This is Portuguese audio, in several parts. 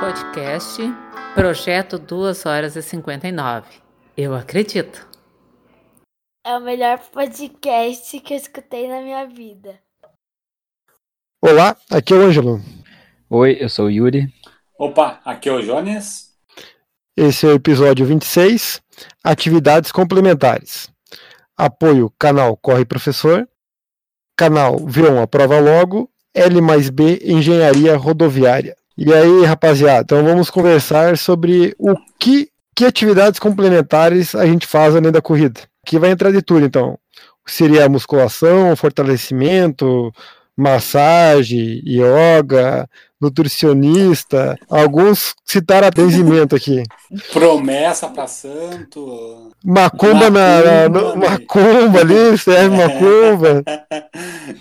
Podcast Projeto 2 horas e 59. Eu acredito. É o melhor podcast que eu escutei na minha vida. Olá, aqui é o Ângelo. Oi, eu sou o Yuri. Opa, aqui é o Jones. Esse é o episódio 26, Atividades Complementares. Apoio canal Corre Professor, canal V1 Aprova Logo, L mais B Engenharia Rodoviária. E aí, rapaziada, então vamos conversar sobre o que, que atividades complementares a gente faz além da corrida. Aqui vai entrar de tudo, então. Seria musculação, fortalecimento, massagem, yoga, nutricionista. Alguns citaram atendimento aqui. Promessa para santo. Macumba, na, na, macumba ali, serve macumba.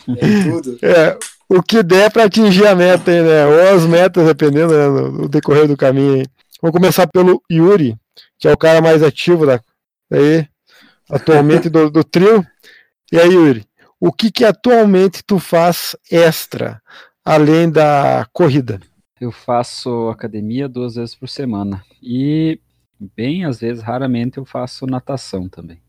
É tudo. É, o que der para atingir a meta aí, né? Ou as metas, dependendo né, no, no decorrer do caminho. Aí. Vamos começar pelo Yuri, que é o cara mais ativo da, aí, atualmente do, do trio. E aí, Yuri, o que que atualmente tu faz extra, além da corrida? Eu faço academia duas vezes por semana. E, bem, às vezes, raramente, eu faço natação também.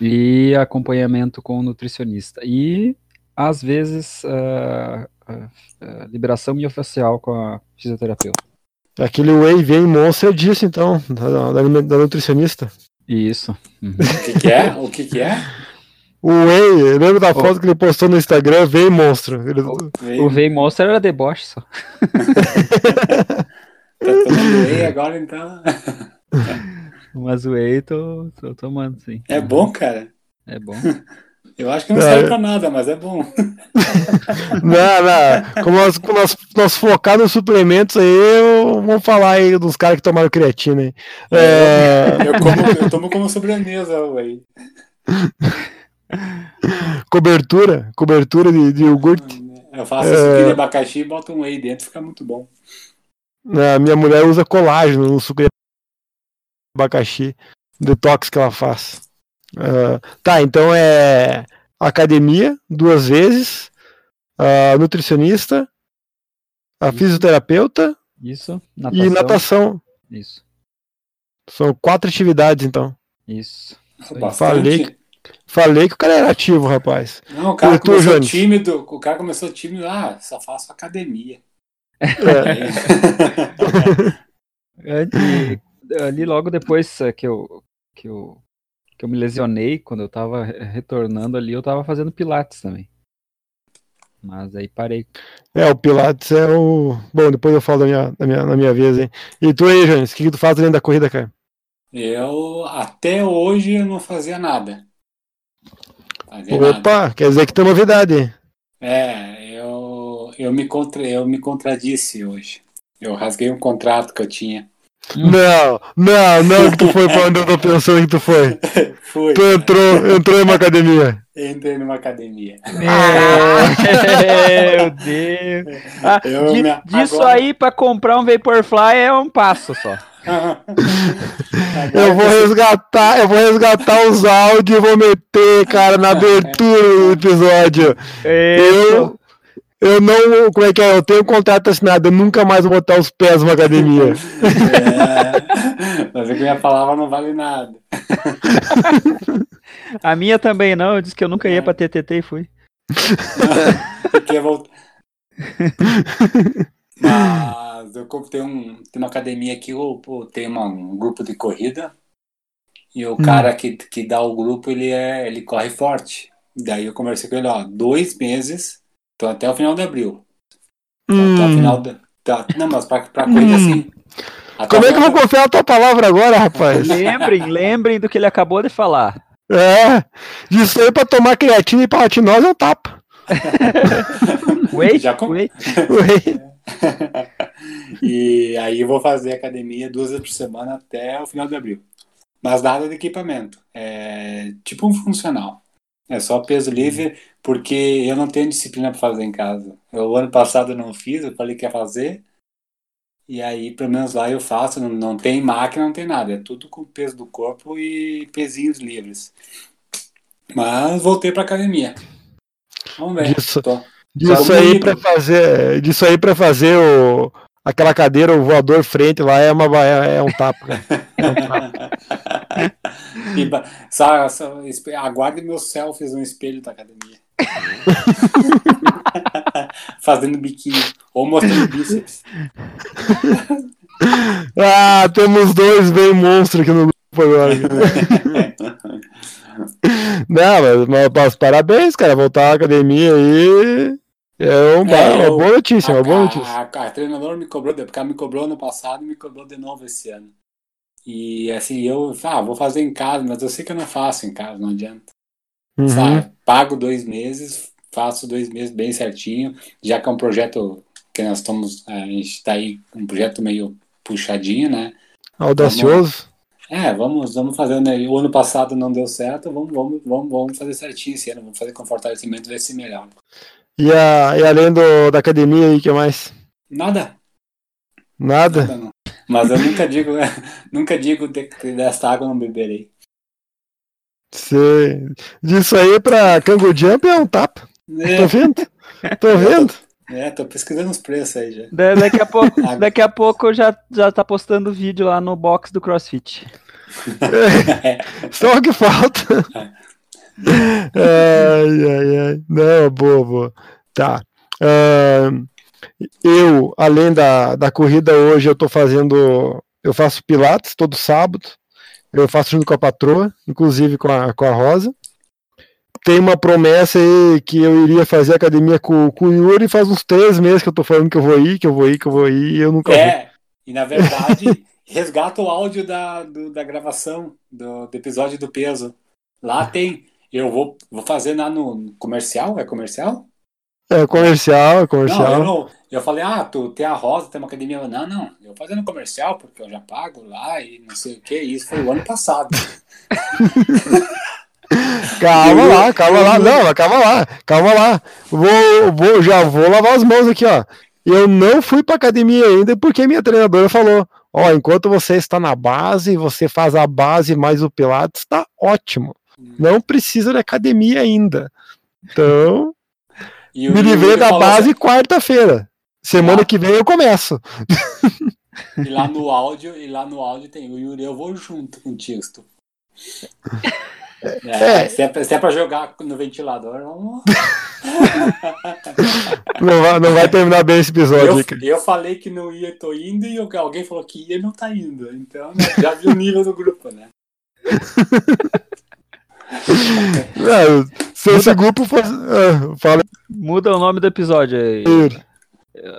E acompanhamento com o nutricionista. E às vezes, uh, uh, uh, liberação miofascial com a fisioterapeuta. Aquele whey vem monstro disso, então, da, da, da nutricionista. Isso. Uhum. O que, que, é? O que, que é? O whey, lembra da foto oh. que ele postou no Instagram? Vem monstro. Ele... O whey monstro era deboche só. tá tomando whey agora, então? Mas o whey tô, tô tomando, sim. É bom, cara? É bom. Eu acho que não serve é. pra nada, mas é bom. Não, não. Como nós, como nós, nós focar nos suplementos aí, eu, vamos falar aí dos caras que tomaram creatina aí. É... Eu, como, eu tomo como sobremesa aí. Cobertura, cobertura de, de iogurte. Eu faço é... suco de abacaxi e boto um whey dentro, fica muito bom. A minha mulher usa colágeno no suco de abacaxi, detox que ela faz. Uh, tá, então é academia duas vezes, uh, nutricionista, a Isso. fisioterapeuta Isso. Natação. e natação. Isso. São quatro atividades, então. Isso. Falei, falei que o cara era ativo, rapaz. Não, o cara começou Jones. tímido. O cara começou tímido. Ah, só faço academia. É. ali, ali logo depois que eu, que eu que eu me lesionei quando eu tava retornando ali, eu tava fazendo pilates também. Mas aí parei. É, o Pilates é o. Bom, depois eu falo da minha, da minha, na minha vez, hein? E tu aí, Jones, o que, que tu faz além da corrida, cara? Eu, até hoje, eu não fazia nada. Opa, nada. quer dizer que tem novidade. É, eu, eu, me contra, eu me contradisse hoje. Eu rasguei um contrato que eu tinha. Não, não, não que tu foi pra onde eu tô pensando que tu foi. Fui. Tu entrou, entrou em uma academia. Entrei numa academia. Meu Deus. Ah, de, me... Disso Agora... aí pra comprar um Vaporfly é um passo só. Eu vou resgatar, eu vou resgatar os áudios e vou meter, cara, na abertura do episódio. Eu, eu não. Como é que é? Eu tenho um contrato assinado, eu nunca mais vou botar os pés numa academia. É, mas a minha palavra não vale nada. A minha também não, eu disse que eu nunca ia pra TTT e fui. Porque voltar. Mas eu tenho, um, tenho uma academia aqui, eu, eu tenho uma, um grupo de corrida. E o hum. cara que, que dá o grupo, ele, é, ele corre forte. Daí eu conversei com ele, ó, dois meses Tô até o final de abril. Hum. Até o final de... Tá, não, mas pra, pra coisa hum. assim. Como é que eu vou confiar na tua palavra agora, rapaz? lembrem, lembrem do que ele acabou de falar. É, disso aí pra tomar creatina e palatinose é um tapa. wait, Já com... wait. wait. e aí eu vou fazer academia duas vezes por semana até o final de abril. Mas nada de equipamento. É tipo um funcional. É só peso livre, porque eu não tenho disciplina para fazer em casa. Eu, o ano passado não fiz, eu falei que ia fazer. E aí, pelo menos lá eu faço, não, não tem máquina, não tem nada. É tudo com peso do corpo e pezinhos livres. Mas voltei para academia. Vamos ver. Disso, Disso aí pra fazer. Disso aí pra fazer o, aquela cadeira, o voador frente lá é, uma, é, é um tapa, cara. É um tapa. Espe- aguarde meus selfies no espelho da academia. Fazendo biquinho. Ou mostrando bíceps. Ah, temos dois bem monstros aqui no grupo agora. Não, mas, mas, mas parabéns, cara. Voltar à academia aí é, um, É, uma eu- boa notícia, a, uma boa a- notícia. a- a treinadora me cobrou, porque ela me cobrou ano passado e me cobrou de novo esse ano. E assim, eu ah, vou fazer em casa, mas eu sei que eu não faço em casa, não adianta. Uhum. Sabe? Pago dois meses, faço dois meses bem certinho, já que é um projeto que nós estamos, a gente está aí, um projeto meio puxadinho, né? Audacioso. É, vamos, vamos fazer, né? O ano passado não deu certo, vamos, vamos, vamos, vamos fazer certinho esse ano, vamos fazer com fortalecimento, vai ser melhor. E, a, e além do, da academia aí, o que mais? Nada, Nada? nada não. Mas eu nunca digo, nunca digo de, que desta água não beberei. Cê... Disso aí pra Kango Jump é um tapa. Tô vendo? Tô vendo? É, tô pesquisando os preços aí já. Da- Daqui a pouco, daqui a pouco já, já tá postando vídeo lá no box do CrossFit. Só o que falta. Ai, ai, ai. Não, boa, boa. Tá. Ahn, eu, além da, da corrida hoje, eu tô fazendo. Eu faço Pilates todo sábado. Eu faço junto com a patroa, inclusive com a, com a Rosa. Tem uma promessa aí que eu iria fazer academia com, com o Yuri faz uns três meses que eu tô falando que eu vou ir, que eu vou ir, que eu vou ir, e eu nunca vou. É, e na verdade, resgata o áudio da, do- da gravação do, do episódio do peso. Lá tem. Eu vou, vou fazer lá no comercial? É comercial? É comercial, é comercial. Não, eu. Eu falei, ah, tu tem a Rosa, tem uma academia. Eu, Não, não, eu vou fazer no comercial, porque eu já pago lá e não sei o que. Isso foi o ano passado. Calma lá, calma lá, não, calma lá, calma lá. Vou, vou, já vou lavar as mãos aqui, ó. Eu não fui pra academia ainda porque minha treinadora falou: ó, enquanto você está na base, você faz a base mais o Pilates, tá ótimo. Não precisa de academia ainda. Então, E me livrei da base quarta-feira. Semana Ah. que vem eu começo. assim, E lá no áudio, e lá no áudio tem o Yuri, eu vou junto contigo. tu- É, É. Se, é, pra- se é pra jogar no ventilador, vamos. Não vai, não vai terminar bem esse episódio. Eu, eu falei que não ia, tô indo, e alguém falou que ia e não tá indo. Então, né, já viu o nível do grupo, né? Não, se esse grupo fosse. ah, fala Muda o nome do episódio aí.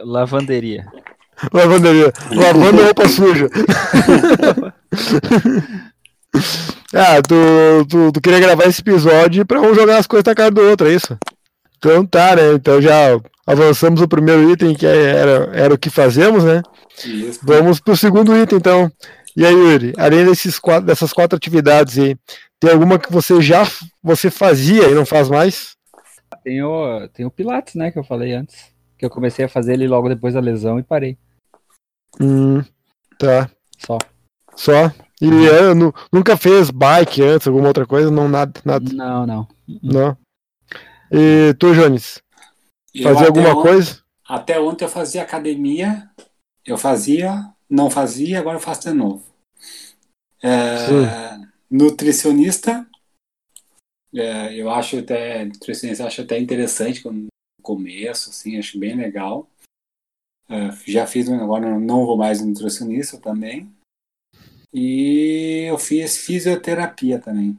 Lavanderia. Lavanderia. Lavando roupa suja. ah, tu, tu, tu queria gravar esse episódio pra um jogar as coisas na cara do outro, é isso? Então tá, né? Então já avançamos o primeiro item, que era, era o que fazemos, né? Isso. Vamos pro segundo item, então. E aí, Yuri, além desses quatro, dessas quatro atividades aí, tem alguma que você já você fazia e não faz mais? Tem o, tem o Pilates, né, que eu falei antes. Que eu comecei a fazer ele logo depois da lesão e parei. Hum, tá. Só. Só. E nu- nunca fez bike antes, alguma outra coisa? Não, nada, nada. Não, não. Não. E tu, Jones, fazia alguma on- coisa? Até ontem eu fazia academia, eu fazia, não fazia, agora eu faço de novo. É, nutricionista, é, eu acho até, nutricionista, acho até interessante no começo, assim, acho bem legal. É, já fiz, agora eu não vou mais nutricionista também. E eu fiz fisioterapia também.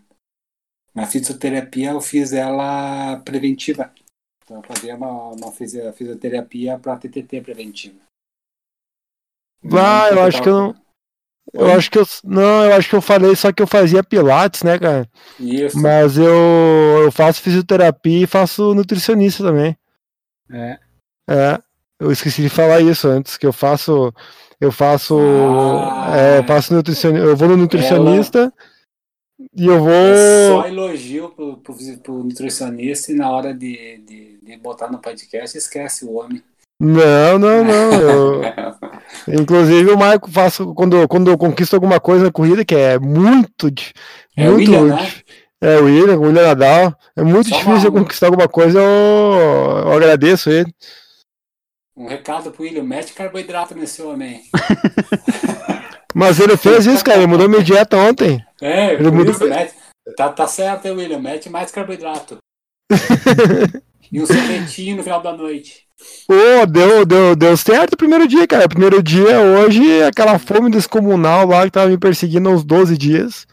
Na fisioterapia eu fiz ela preventiva. Então, eu fazia uma, uma fisio- fisioterapia para TTT preventiva. Ah, eu acho que eu não. Eu acho que eu. Não, eu acho que eu falei só que eu fazia pilates, né, cara? Isso. Mas eu, eu faço fisioterapia e faço nutricionista também. É. É. Eu esqueci de falar isso antes, que eu faço. Eu faço. Ah. é, faço nutricionista. Eu vou no nutricionista e eu vou. É só elogio pro, pro, pro nutricionista e na hora de, de, de botar no podcast esquece o homem. Não, não, não. Eu... Inclusive o Marco faço quando, quando eu conquisto alguma coisa na corrida, que é muito, É o muito William, né? É, o William, o William Nadal. É muito Só difícil eu conquistar alguma coisa, eu, eu agradeço ele. Um recado pro William, mete carboidrato nesse homem. Mas ele fez isso, cara. Ele mudou minha dieta ontem. É, Ele mudou- isso, mete. Tá, tá certo, William, mete mais carboidrato. e um sorvetinho no final da noite. Pô, deu, deu, deu certo o primeiro dia, cara. Primeiro dia, hoje, aquela fome descomunal lá que tava me perseguindo há uns 12 dias.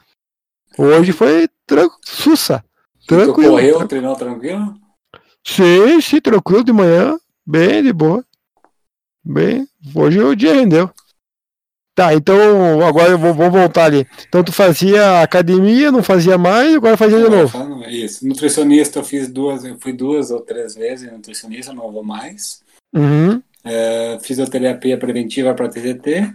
Hoje foi tran sussa. Tu Tranquilo. correu, treinou tranquilo? Sim, sim, tranquilo de manhã. Bem de boa. Bem, hoje o dia rendeu. Tá, então agora eu vou, vou voltar ali. Então tu fazia academia, não fazia mais, agora fazia de novo. É Isso. Nutricionista eu fiz duas, eu fui duas ou três vezes nutricionista, não vou mais. Uhum. É, fisioterapia preventiva para TCT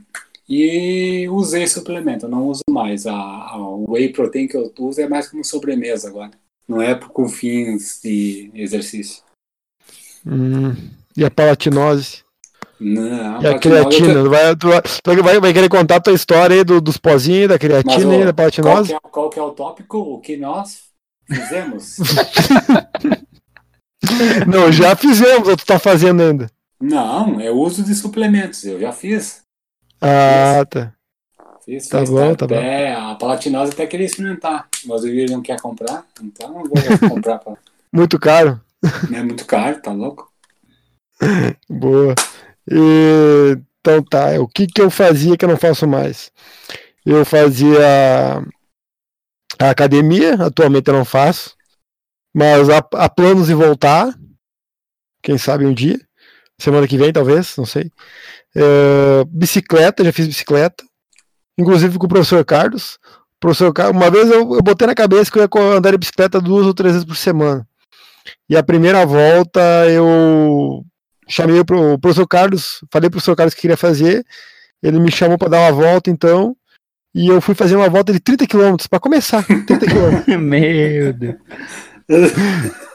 e usei suplemento, não uso mais. A, a whey protein que eu uso é mais como sobremesa agora. Não é com fins de exercício. Hum. E a palatinose. Não, E a creatina. vai, tu vai, vai, querer contar a tua história aí do- dos pozinhos, da Mas, creatina ô, e da qual, palatinose? que é, qual que é o tópico? O que nós fizemos? Não, já fizemos, ou tu tá fazendo ainda? não, é uso de suplementos. Eu já fiz. Ah, tá. Fiz, Tá fiz, bom, tá até, A palatinose até queria experimentar, mas o William não quer comprar, então vou comprar. Pra... Muito caro. É muito caro, tá louco? Boa. E, então tá, o que que eu fazia que eu não faço mais? Eu fazia a academia, atualmente eu não faço, mas há, há planos de voltar, quem sabe um dia, semana que vem talvez, não sei. É, bicicleta, já fiz bicicleta, inclusive com o professor Carlos. Professor Carlos, uma vez eu, eu botei na cabeça que eu ia andar de bicicleta duas ou três vezes por semana. E a primeira volta eu chamei pro o professor Carlos, falei pro professor Carlos que queria fazer, ele me chamou para dar uma volta então, e eu fui fazer uma volta de 30 km para começar, 30 km. Meu Deus.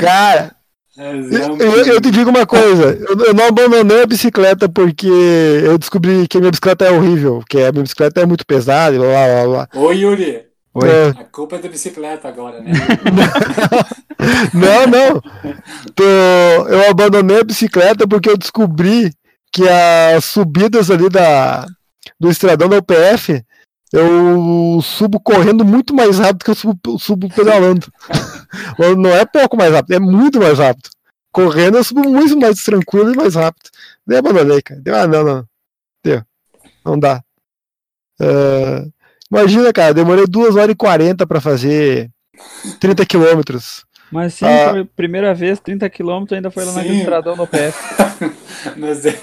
Cara, eu, eu- eu te digo uma coisa, eu, eu não abandonei a bicicleta porque eu descobri que a minha bicicleta é horrível, que a minha bicicleta é muito pesada, e blá blá blá. Ô Yuri, Oi. A culpa é da bicicleta agora, né? Não, não. Tô- eu abandonei a bicicleta porque eu descobri que as subidas ali da, do estradão da UPF eu subo correndo muito mais rápido que eu subo, subo pedalando. Não é pouco mais rápido, é muito mais rápido. Correndo eu subo muito mais tranquilo e mais rápido. Daí abandonei, cara. Deu, ah, não, não. Deu. Não dá. É, imagina, cara, demorei 2 horas e 40 para fazer 30 quilômetros. Mas sim, Ah. foi a primeira vez, 30 km, ainda foi lá naquele Sim. estradão no PF. Mas é-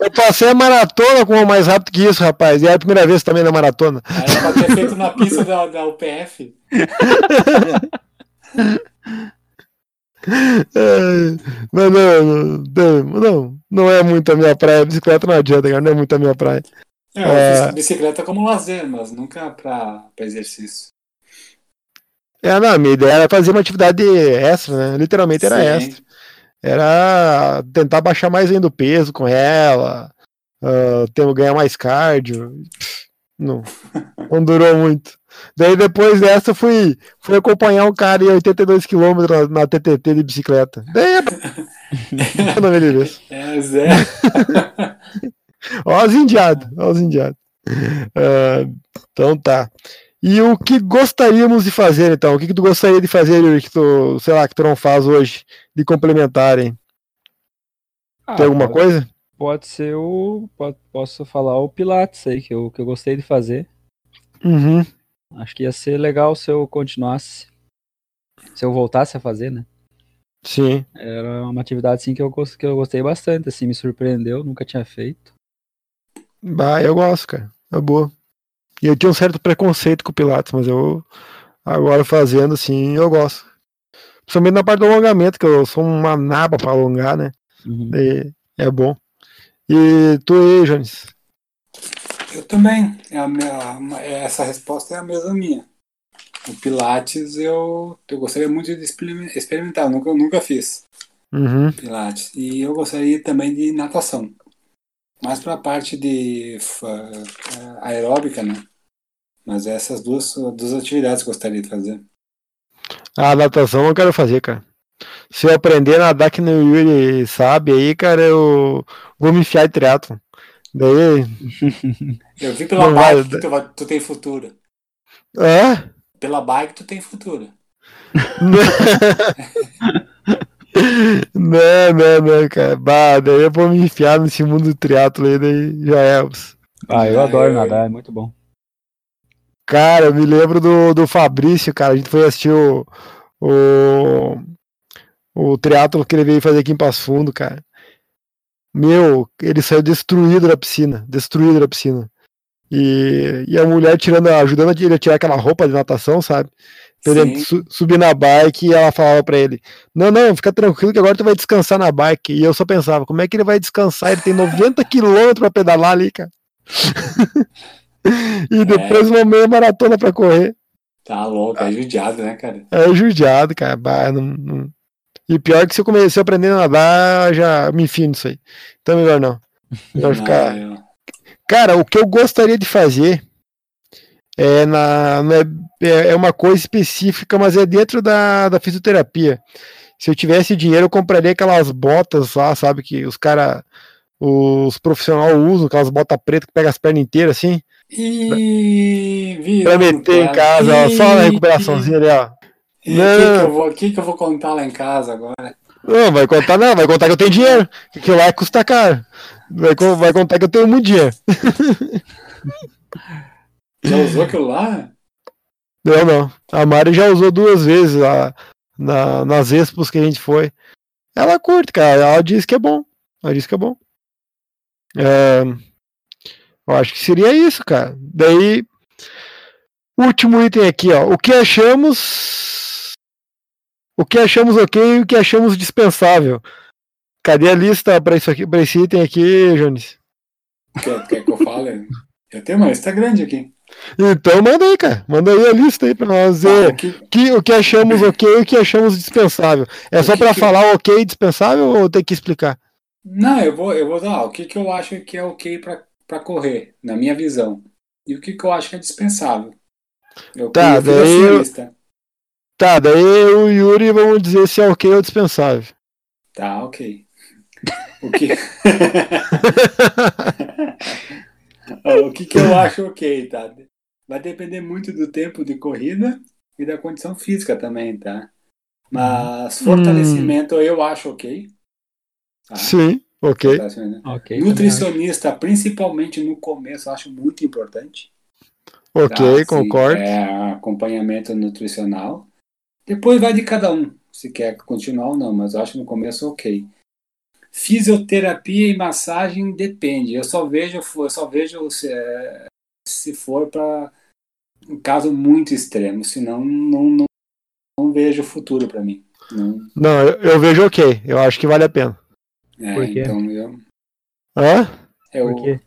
Eu passei a maratona com uma mais rápido que isso, rapaz. E é a primeira vez também na maratona. Era pra ter feito na pista da, da UPF. É, mas não, não, não, não é muito a minha praia. Bicicleta não adianta, cara. Não é muito a minha praia. É, eu É. fiz bicicleta como lazer, mas nunca pra, pra exercício. É, não, a minha ideia era fazer uma atividade extra, né? Literalmente era Sim. extra. Era tentar baixar mais ainda o peso com ela, ah, ter, ganhar mais cardio. Não, não durou muito. Daí depois dessa eu fui, fui acompanhar um cara em 82 km na, na TTT de bicicleta. Daí é não me vez. É, Zé. Ó os indiados, ó os indiados. Ah, então tá. E o que gostaríamos de fazer, então? O que, que tu gostaria de fazer, Yuri, que tu, sei lá, que tu não faz hoje, de complementar, hein? Ah, Tem alguma pode, coisa? Pode ser o. pode- posso falar o Pilates aí, que eu, que eu gostei de fazer. Uhum. Acho que ia ser legal se eu continuasse. Se eu voltasse a fazer, né? Sim. Era uma atividade assim que eu, que eu gostei bastante, assim, me surpreendeu, nunca tinha feito. Bah, eu gosto, cara. É boa. E eu tinha um certo preconceito com o Pilates, mas eu agora fazendo assim, eu gosto. Principalmente na parte do alongamento, que eu sou uma naba pra alongar, né? Uhum. E é bom. E tu aí, Jones? Eu também. É a minha- essa resposta é a mesma minha. O Pilates eu, eu gostaria muito de experime- experimentar. Eu nunca, eu nunca fiz Uhum. Pilates. E eu gostaria também de natação. Mais para a parte de fa- aeróbica, né? Mas essas duas, duas atividades que eu gostaria de fazer. A natação eu quero fazer, cara. Se eu aprender a nadar que no Yuri sabe aí, cara, eu vou me enfiar em triatlon. Daí. Eu vi pela Não bike vai- que tu, vai- tu tem futuro. É? Pela bike tu tem futuro. Não, não, não, cara. Bah, daí eu vou me enfiar nesse mundo do triatlo aí, daí já é. Ah, eu adoro nadar, é muito bom. Cara, eu me lembro do, do Fabrício, cara. A gente foi assistir o, o, o triatlo que ele veio fazer aqui em Passo Fundo, cara. Meu, ele saiu destruído da piscina, destruído da piscina. E, e a mulher tirando, ajudando ele a tirar aquela roupa de natação, sabe? Sim. su- subir na bike e ela falava pra ele: Não, não, fica tranquilo que agora tu vai descansar na bike. E eu só pensava: Como é que ele vai descansar? Ele tem 90 quilômetros pra pedalar ali, cara. e depois uma meia maratona pra correr. Tá louco, é judiado, né, cara? É judiado, cara. Bah, não- não- E pior que se eu comecei a aprender a nadar, já me enfio nisso aí. Então melhor não. Melhor ficar. Ah, Cara, o que eu gostaria de fazer é, na, é, é uma coisa específica, mas é dentro da, da fisioterapia. Se eu tivesse dinheiro, eu compraria aquelas botas lá, sabe, que os cara, os profissionais usam, aquelas botas pretas que pegam as pernas inteiras assim, Ih, viu? pra meter em casa, ó, só na recuperaçãozinha ali, ó. E o que, que, eu vou, que, eu vou contar lá em casa agora? Não, vai contar não, vai contar que eu tenho dinheiro, que aquilo lá custa caro. Vai, vai contar que eu tenho muito dinheiro. Já usou aquilo lá? Não, não. A Mari já usou duas vezes lá na, nas expos que a gente foi. Ela curte, cara. Ela diz que é bom. Ela diz que é bom. É, eu acho que seria isso, cara. Daí, último item aqui, ó. O que achamos. O que achamos ok e o que achamos dispensável. Cadê a lista para isso aqui, para esse item aqui, Jones? Quer, quer que eu fale? Eu tenho uma grande aqui. Então manda aí, cara. Manda aí a lista aí pra nós Ah, ver. o que- que, o que achamos ok e o que achamos dispensável. É só que pra que- falar ok e dispensável ou tem que explicar? Não, eu vou, eu vou dar o que, que eu acho que é ok pra pra correr, na minha visão. E o que, que eu acho que é dispensável. Eu, Tá, eu daí eu- lista. Tá, daí eu e o Yuri vamos dizer se é ok ou dispensável. Tá, ok. O que... o que, que eu acho ok, tá? Vai depender muito do tempo de corrida e da condição física também, tá? Mas fortalecimento eu acho ok. Tá? Sim, ok. Fortalecimento. Ok. também Nutricionista, principalmente no começo, eu acho muito importante. tá? Ok, Assim, concordo. É acompanhamento nutricional. Depois vai de cada um, se quer continuar ou não, mas eu acho no começo ok. Fisioterapia e massagem depende. Eu só vejo, eu só vejo se, é, se for para um caso muito extremo, senão não, não, não vejo futuro para mim. Não, Não, eu, eu vejo ok. Eu acho que vale a pena. é, Por quê? então eu, Hã? eu Por quê?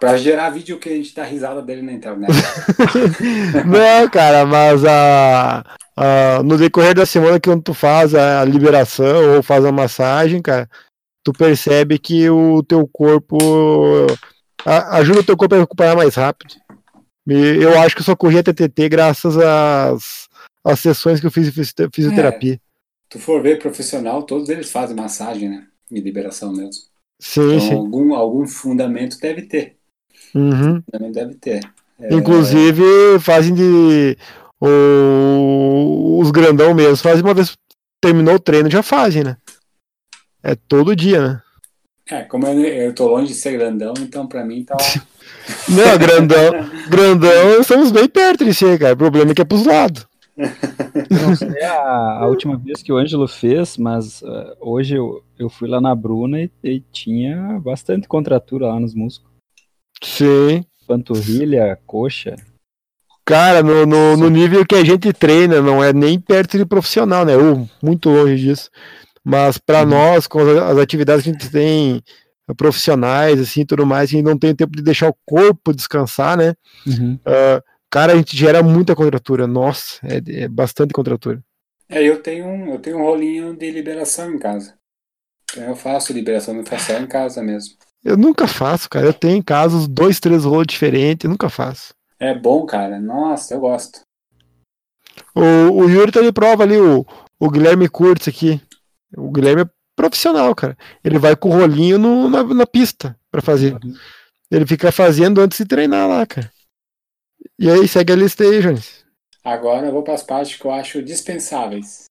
para gerar vídeo que a gente dá risada dele na internet. Não, cara, mas a, a- no decorrer da semana que quando tu faz a liberação ou faz a massagem, cara, tu percebe que o teu corpo a- ajuda o teu corpo a recuperar mais rápido. Eu acho que eu só corri a TTT graças às, às sessões que eu fiz de fisio- fisioterapia. tu for ver profissional, todos eles fazem massagem, né? E liberação mesmo. Sim, Então, sim. algum, algum fundamento deve ter. Uhum. Fundamento deve ter. É, Inclusive, fazem de. o- os grandão mesmo, fazem uma vez terminou o treino, já fazem, né? É todo dia, né? É, como eu, eu tô longe de ser grandão, então pra mim tá. Não, grandão, grandão, estamos bem perto disso aí, cara. O problema é que é pros lados. Não sei a, a última vez que o Ângelo fez, mas eh, hoje eu, eu fui lá na Bruna e, e tinha bastante contratura lá nos músculos. Sim. Panturrilha, coxa. Cara, no, no, no nível que a gente treina, não é nem perto de profissional, né? Ou muito longe disso. Mas para Uhum. nós, com as, atividades que a gente tem eh, profissionais, assim, tudo mais, a gente não tem tempo de deixar o corpo descansar, né? Ah, cara, a gente gera muita contratura. Nossa, é, é bastante contratura. É, eu tenho um, eu tenho um rolinho de liberação em casa. Então eu faço liberação no facial em casa mesmo. Eu nunca faço, cara. Eu tenho em casa os dois, três rolos diferentes, eu nunca faço. É bom, cara. Nossa, eu gosto. O, o Yuri tá de prova ali, o, o Guilherme Kurtz aqui. O Guilherme é profissional, cara. Ele vai com o rolinho no- na, na pista pra fazer. Ele fica fazendo antes de treinar lá, cara. E aí, segue a lista aí, Jones. Agora eu vou para as partes que eu acho dispensáveis.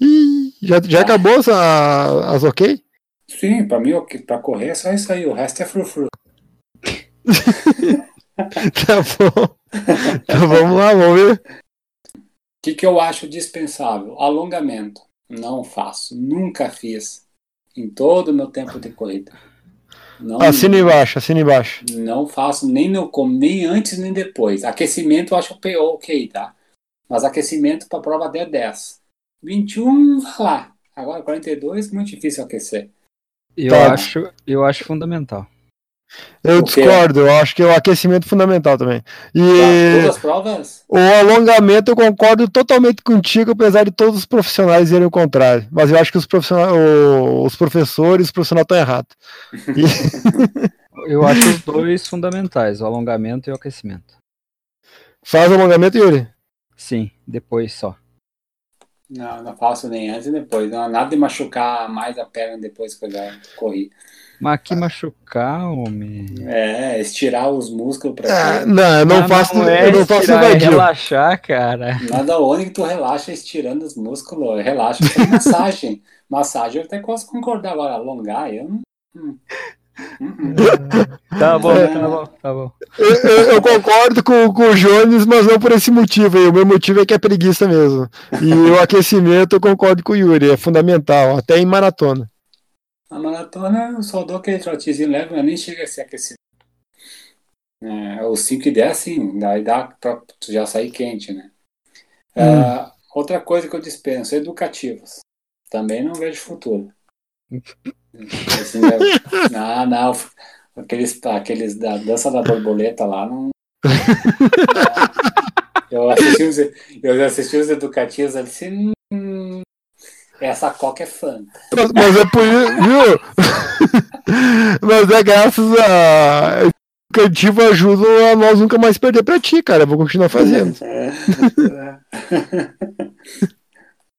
Ih, já, já Ah. acabou as, as ok? Sim, para mim, para correr é só isso aí. O resto é frufru. Tá bom. Então vamos lá, vamos ver. O que, que eu acho dispensável? Alongamento. Não faço. Nunca fiz. Em todo o meu tempo de corrida. Não, Assina embaixo, assina embaixo. não faço nem, no, nem antes nem depois. Aquecimento eu acho ok, tá? Mas aquecimento para prova até 10. 21, vai lá. Agora 42, muito difícil aquecer. Eu, Tá. acho, eu acho fundamental. Eu O quê? discordo, eu acho que é o aquecimento fundamental também. Tá? E Todas as provas? o alongamento eu concordo totalmente contigo, apesar de todos os profissionais dizerem o contrário. Mas eu acho que os, profissionais, o- os professores, os profissionais estão errados. E- Eu acho os dois fundamentais, o alongamento e o aquecimento. faz o alongamento, Yuri? Sim, depois só. Não, não faço nem antes e depois. Não, nada de machucar mais a perna depois que eu já corri. Mas que machucar, homem. É, estirar os músculos pra Ah, não, eu não Mas faço, é eu não faço estirar, é relaxar, cara. Nada onde que tu relaxa estirando os músculos. Relaxa com massagem. massagem eu até posso concordar agora. Alongar, eu não. Hum. Hum, hum. Tá bom, É. tá bom, tá bom. Eu, eu- eu concordo com, com o Jones, mas não por esse motivo aí. O meu motivo é que é preguiça mesmo. E o aquecimento eu concordo com o Yuri, é fundamental, até em maratona. A maratona eu só dou aquele trotezinho leve, mas nem chega a ser aquecido. É, os 5 e 10, sim, daí dá pra tu já sair quente, né? Ah, outra coisa que eu dispenso, educativos. Também não vejo futuro. Assim, eu- não, não. Aqueles, aqueles da dança da borboleta lá não. Eu assisti os, eu assisti os educativos ali assim. hum, essa coca é fã. Mas, mas é por isso, viu? mas é graças a. O educativo ajuda a nós nunca mais perder pra ti, cara. Eu vou continuar fazendo.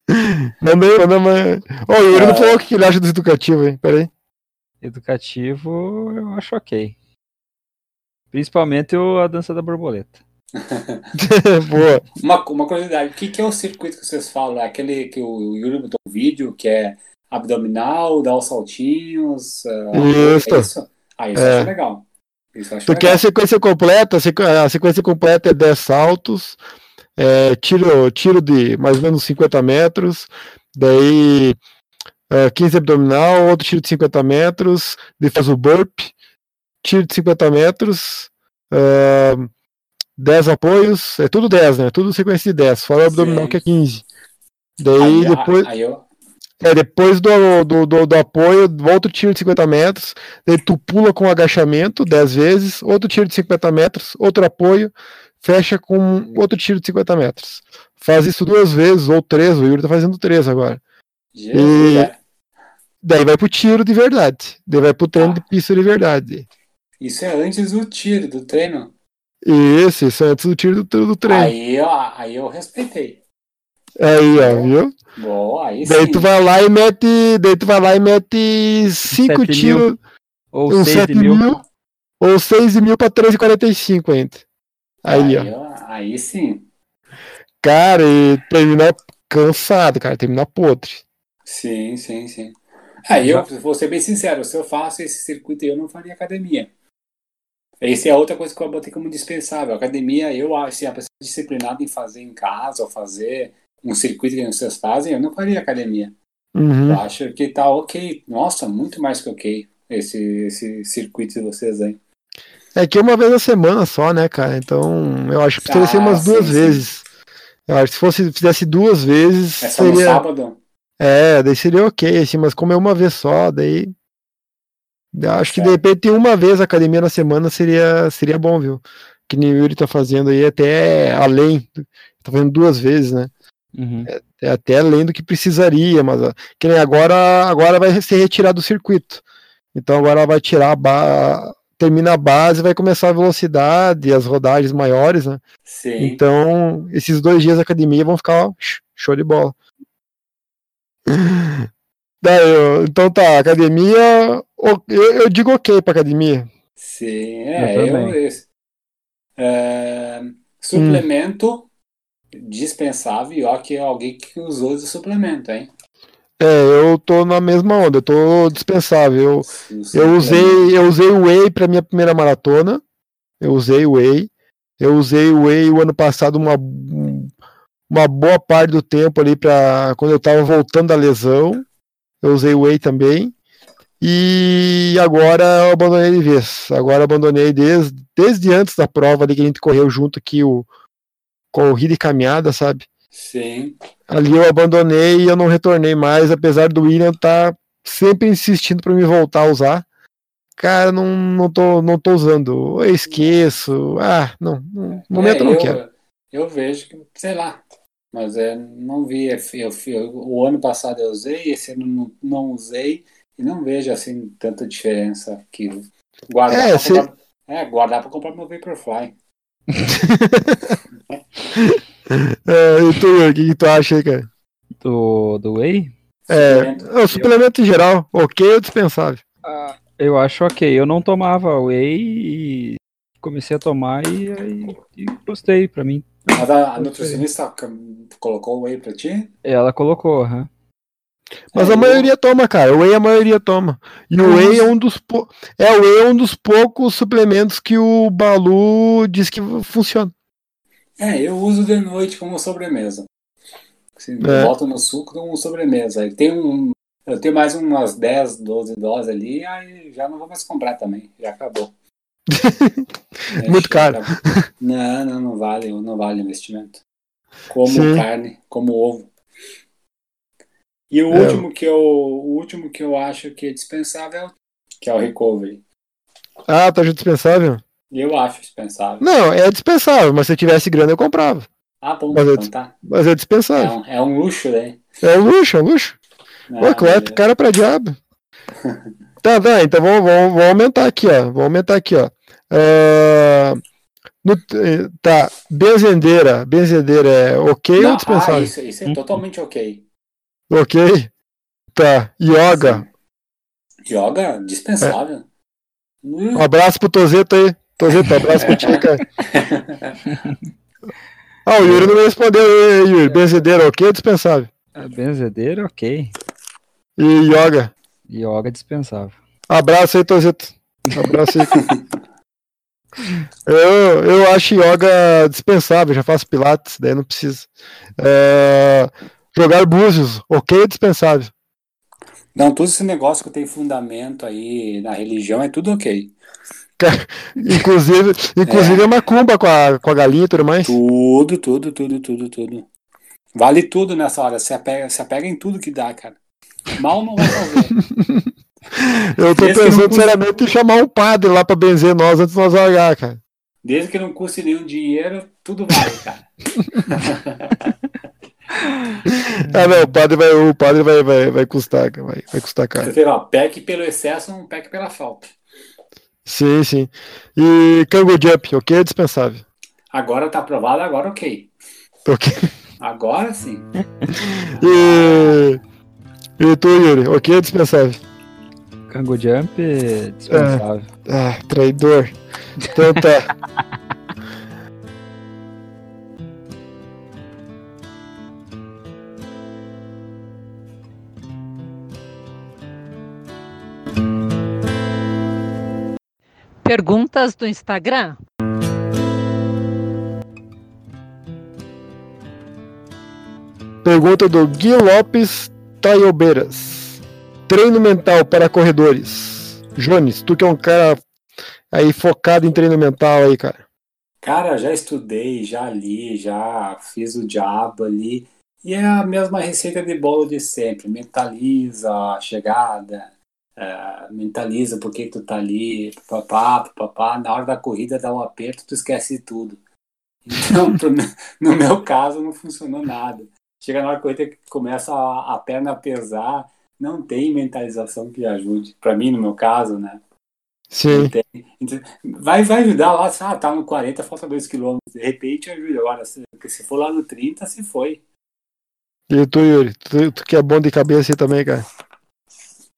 É. Manda aí, manda mais. Ó, o Yuri não falou o que ele acha do educativo, hein? Pera aí. Educativo, eu acho ok. Principalmente o, a dança da borboleta. Boa. Uma, uma curiosidade, o que, que é o circuito que vocês falam? É aquele que o Yuri botou um vídeo, que é abdominal, dá os saltinhos. ah, Isso. É isso? Ah, isso eu É. acho legal. Isso eu acho Tu quer legal. a sequência completa? A sequência completa é 10 saltos, é, tiro, tiro de mais ou menos 50 metros, daí é, 15 abdominal, outro tiro de 50 metros, daí faz o burp, tiro de 50 metros, é, 10 apoios, é tudo 10, né? Tudo sequência de 10, fora o abdominal Sim. que é 15. Daí Aí, depois. aí eu, É, depois do, do, do, do apoio, outro tiro de 50 metros, daí tu pula com agachamento 10 vezes, outro tiro de 50 metros, outro apoio, fecha com outro tiro de 50 metros. Faz isso duas vezes, ou três, o Yuri tá fazendo três agora. Jesus, E- é. Daí vai pro tiro de verdade. Daí vai pro treino Ah. de pista de verdade. Isso é antes do tiro, do treino. Esse, isso é antes do tiro do, do treino. Aí, ó, aí eu respeitei. Aí, ó, viu? Boa, aí Daí sim. tu vai lá e mete. Daí tu vai lá e mete cinco tiros. Ou Uns 6 7 mil. mil. Ou 6 mil pra 13,45 ainda. Aí, ó. ó, aí sim. Cara, e termina cansado, cara. Termina podre. Sim, sim, sim. Aí eu vou ser bem sincero, se eu faço esse circuito aí, eu não faria academia. Essa é outra coisa que eu botei como dispensável. Academia, eu acho, se a pessoa é disciplinada em fazer em casa ou fazer um circuito que vocês fazem, eu não faria academia. Uhum. Eu acho que tá ok. Nossa, muito mais que ok esse, esse circuito de vocês aí. É que é uma vez na semana só, né, cara? Então, eu acho que precisaria ser Ah, umas duas sim, sim. vezes. Eu acho que se fosse, fizesse duas vezes, É só no seria. sábado? É, daí seria ok, assim, mas como é uma vez só, daí. eu Acho que de repente uma vez a academia na semana seria, seria bom, viu? Que nem o Yuri tá fazendo aí até além. Tá fazendo duas vezes, né? Uhum. É até além do que precisaria, mas ó, que nem agora, agora vai ser retirado do circuito. Então agora vai tirar a ba- termina a base, vai começar a velocidade, as rodagens maiores, né? Sim. Então, esses dois dias da academia vão ficar ó, show de bola. Daí, eu- então tá, academia. o- Eu, eu digo ok pra academia. Sim, é, Eu eu, esse- é, suplemento dispensável e ó que é alguém que usou esse suplemento, hein? É, eu tô na mesma onda, eu tô dispensável. Eu, O eu usei, eu usei o Whey pra minha primeira maratona. Eu usei o Whey. Eu usei o Whey o ano passado uma, uma boa parte do tempo ali para quando eu tava voltando da lesão. Eu usei o Whey também. E agora eu abandonei de vez. Agora eu abandonei desde, desde antes da prova ali que a gente correu junto aqui o corrida e caminhada, sabe? Sim, Ali eu abandonei e eu não retornei mais, apesar do William estar sempre insistindo para me voltar a usar. Cara, não, não, tô, não tô usando. Eu esqueço. Ah, não. No momento É, eu não quero. Eu vejo que, sei lá, mas é, não vi. é, Eu, eu- o ano passado eu usei, esse ano não, não usei e não vejo assim tanta diferença que guardar É, pra se- comprar, é, guardar para comprar meu Vaporfly. É, e tu, o que, que tu acha aí, cara? Do, do Whey? É, Suplemento. o suplemento em geral, ok ou dispensável? Eu acho ok. Eu não tomava Whey e comecei a tomar e, aí e gostei pra mim. Mas a, a nutricionista colocou o whey pra ti? Ela colocou, aham. Mas É, a eu- maioria toma, cara. O Whey a maioria toma. E o Whey é um dos pou- é o Whey é um dos poucos suplementos que o Balu diz que funciona. É, eu uso de noite como sobremesa. Assim, É. boto no suco como sobremesa. Tem um, eu tenho mais umas 10, 12 doses ali, aí já não vou mais comprar também. Já acabou. É, Muito caro. acabou. Não, não, não vale, não vale investimento. Como Sim. carne, como ovo. E o É. último que eu, o último que eu acho que é dispensável, que é o recovery. Ah, tá dispensável? Eu acho dispensável. Não, é dispensável, mas se eu tivesse grana eu comprava. Ah, bom, Mas então tá. Mas é É dispensável. um, é um luxo, né? É um luxo, é um luxo. Ah, Pô, claro, cara pra diabo. Tá, tá, então vamos, vamos, vamos aumentar aqui, ó. Vamos aumentar aqui, ó. Ah, no- eh, tá, benzendeira. Benzendeira é ok Não, ou dispensável? Ah, isso, isso é totalmente ok. Ok. Tá, yoga. Sim. Yoga, dispensável. Um abraço pro Tozeto aí. Tozeto, abraço pra ti, cara. Ah, o Yuri não me respondeu aí, Yuri. Benzedeira ok ou dispensável? Benzedeira, ok. E yoga. Yoga dispensável. Abraço aí, Tozeto. Abraço aí. eu, eu acho yoga dispensável, já faço pilates, daí não precisa. É, jogar búzios, ok ou dispensável? Não, todo esse negócio que tem fundamento aí na religião é tudo ok. Inclusive, inclusive é. macumba com a, com a galinha e tudo mais. Tudo, tudo, tudo, tudo, tudo. Vale tudo nessa hora. Se apega, se apega em tudo que dá, cara. Mal não vai fazer. Eu tô Desde pensando custe- seriamente em chamar um padre lá pra benzer nós antes de nós largar, cara. Desde que não custe nenhum dinheiro, tudo vale, cara. Ah, não, o padre vai, o padre vai, vai, vai custar, vai, vai custar caro. Você vê, ó, peque pelo excesso, não peque pela falta. Sim, sim. E Kango Jump, ok ou dispensável? Agora tá aprovado, agora ok. Ok. Agora sim. E, e tu, Yuri, ok ou dispensável? Kango Jump, dispensável. Ah, traidor. Então tá. Perguntas do Instagram? Pergunta do Gui Lopes Taiobeiras. Treino mental para corredores. Jones, tu que é um cara aí focado em treino mental aí, cara. Cara, já estudei, já li, já fiz o diabo ali. E é a mesma receita de bolo de sempre. Mentaliza a chegada, é, mentaliza por que tu tá ali, papá, papá. Na hora da corrida dá um aperto, tu esquece de tudo. Então, pro no meu caso, não funcionou nada. Chega na hora que a corrida começa a, a perna a pesar, não tem mentalização que ajude. Pra mim, no meu caso, né? Sim. Então, vai, vai ajudar lá, ah, tá no 40, falta 2 km. De repente ajuda. Agora, se, se for lá no 30, se foi. E tu, Yuri, tu, tu que é bom de cabeça aí também, cara.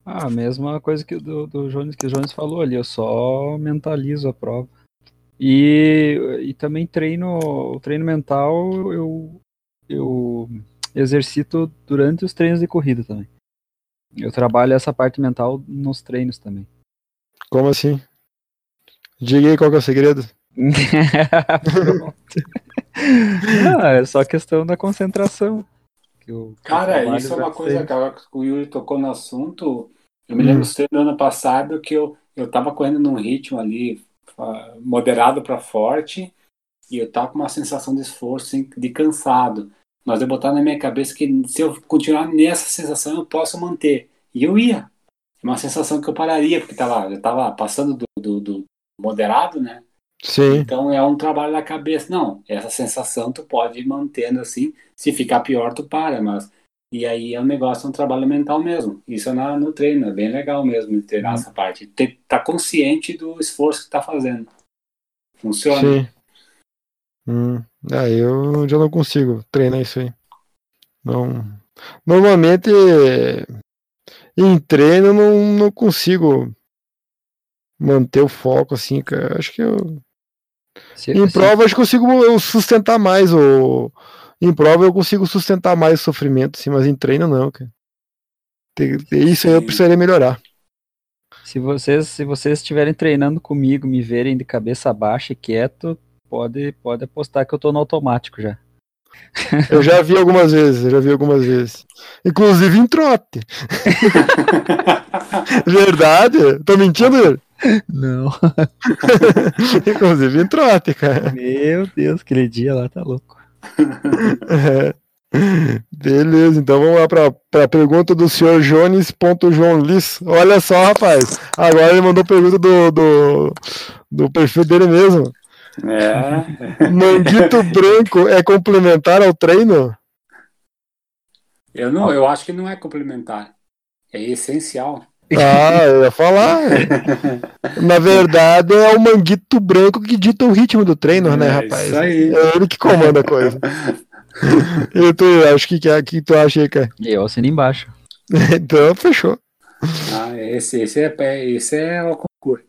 Ah, a mesma coisa que do, do Jones, que o Jones falou ali, eu só mentalizo a prova. E, e também treino, o treino mental eu, eu exercito durante os treinos de corrida também. Eu trabalho essa parte mental nos treinos também. Como assim? Diga aí qual que é o segredo. ah, é só questão da concentração. Que eu, que Cara, isso é uma coisa que o Yuri tocou no assunto. Eu me lembro hum. do ano passado que eu, eu tava correndo num ritmo ali moderado para forte e eu tava com uma sensação de esforço, de cansado. Mas eu botar na minha cabeça que se eu continuar nessa sensação eu posso manter. E eu ia. É uma sensação que eu pararia, porque tava, eu tava passando do, do, do moderado, né? Sim. Então é um trabalho da cabeça. Não, essa sensação tu pode ir mantendo assim. Se ficar pior, tu para, mas. E aí é um negócio, é um trabalho mental mesmo. Isso é na, no treino, é bem legal mesmo treinar hum. essa parte. Ter, tá consciente do esforço que tá fazendo. Funciona. Sim. Hum. Ah, eu já não consigo treinar isso aí. Não. Normalmente em treino eu não, não consigo manter o foco assim, cara. Acho que eu se, em prova acho que eu consigo sustentar mais o em prova eu consigo sustentar mais o sofrimento, assim, mas em treino não, cara. Isso aí eu precisaria melhorar. Se vocês, se vocês estiverem treinando comigo, me verem de cabeça baixa e quieto, pode, pode apostar que eu tô no automático já. Eu já vi algumas vezes, eu já vi algumas vezes. Inclusive em trote. Verdade? Tô mentindo? Não. Inclusive em trote, cara. Meu Deus, aquele dia lá tá louco. É. Beleza, então vamos lá para a pergunta do senhor Jones.João Liss. Olha só, rapaz. Agora ele mandou pergunta do, do, do perfil dele mesmo. É. Manguito branco é complementar ao treino? Eu não, eu acho que não é complementar. É essencial. Ah, eu ia falar. Na verdade, é o manguito branco que dita o ritmo do treino, né, é né, rapaz? Isso aí. É ele que comanda a coisa. e tu, acho que, que, que tu acha aí, cara? Eu assino embaixo. então, fechou. Ah, esse, esse, é, esse é o concurso.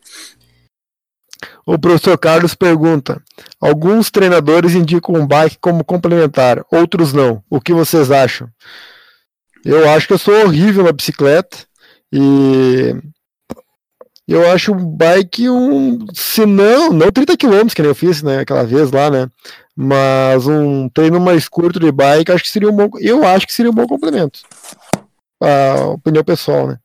O professor Carlos pergunta: alguns treinadores indicam um bike como complementar, outros não. O que vocês acham? Eu acho que eu sou horrível na bicicleta. E eu acho o bike um, se não, não 30 km que nem eu fiz, né, aquela vez lá, né, mas um treino mais curto de bike, acho que seria um bom, eu acho que seria um bom complemento. A opinião pessoal, né.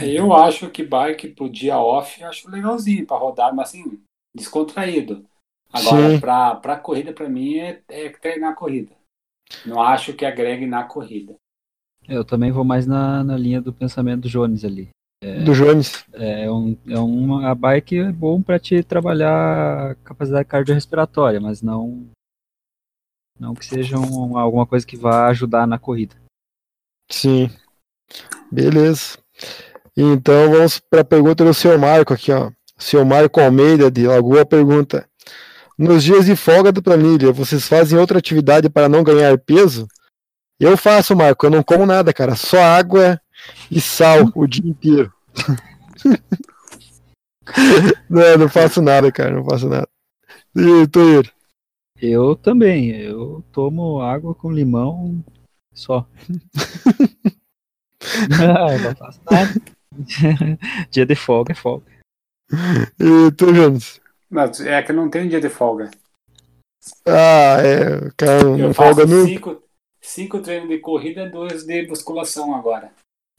Eu acho que bike pro dia off, acho legalzinho para rodar, mas assim, descontraído. Agora, para pra corrida, para mim, é, é treinar a corrida. Não acho que agregue na corrida. Eu também vou mais na, na linha do pensamento do Jones ali. É, do Jones. É, um, é uma, a bike é bom para te trabalhar capacidade cardiorrespiratória, mas não não que seja um, alguma coisa que vá ajudar na corrida. Sim. Beleza. Então vamos para a pergunta do senhor Marco aqui, ó. Senhor Marco Almeida de Lagoa pergunta: Nos dias de folga do planilha, vocês fazem outra atividade para não ganhar peso? Eu faço, Marco, eu não como nada, cara. Só água e sal o dia inteiro. não, não faço nada, cara, não faço nada. E tu, Yuri? Eu também, eu tomo água com limão só. não, não faço nada. dia de folga é folga. E tu, Jones? Mas é que não tem dia de folga. Ah, é, cara, eu não folga nunca. Cinco, cinco treinos de corrida dois de musculação agora.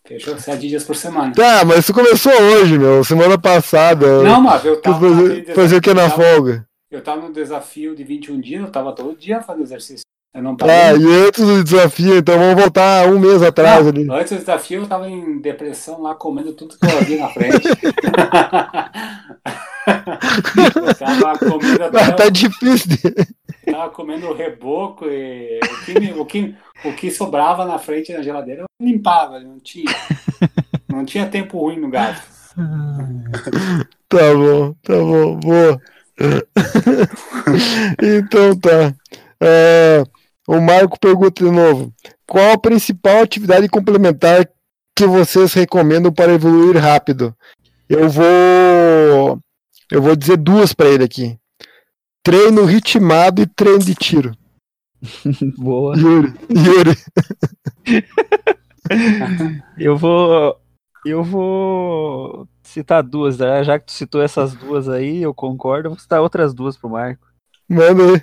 Fechou sete dias por semana. Tá, mas isso começou hoje, meu. Semana passada. Não, mas eu tava. Fazer, fazer o que na folga? Eu tava no desafio de 21 dias, eu tava todo dia fazendo exercício. Eu não Ah, e antes do desafio, então vamos voltar um mês atrás não, ali. Antes do desafio, eu tava em depressão lá, comendo tudo que eu havia na frente. eu tava comendo até. Tá difícil. Tava comendo reboco e o que, o, que, o que sobrava na frente na geladeira eu limpava, não tinha. Não tinha tempo ruim no gato. Tá bom, tá bom, boa. então tá. É, o Marco pergunta de novo: qual a principal atividade complementar que vocês recomendam para evoluir rápido? Eu vou. Eu vou dizer duas para ele aqui: treino ritmado e treino de tiro. Boa. Yuri, Yuri. Eu vou. Eu vou citar duas, né? já que tu citou essas duas aí, eu concordo. Eu vou citar outras duas pro Marco. Manda aí.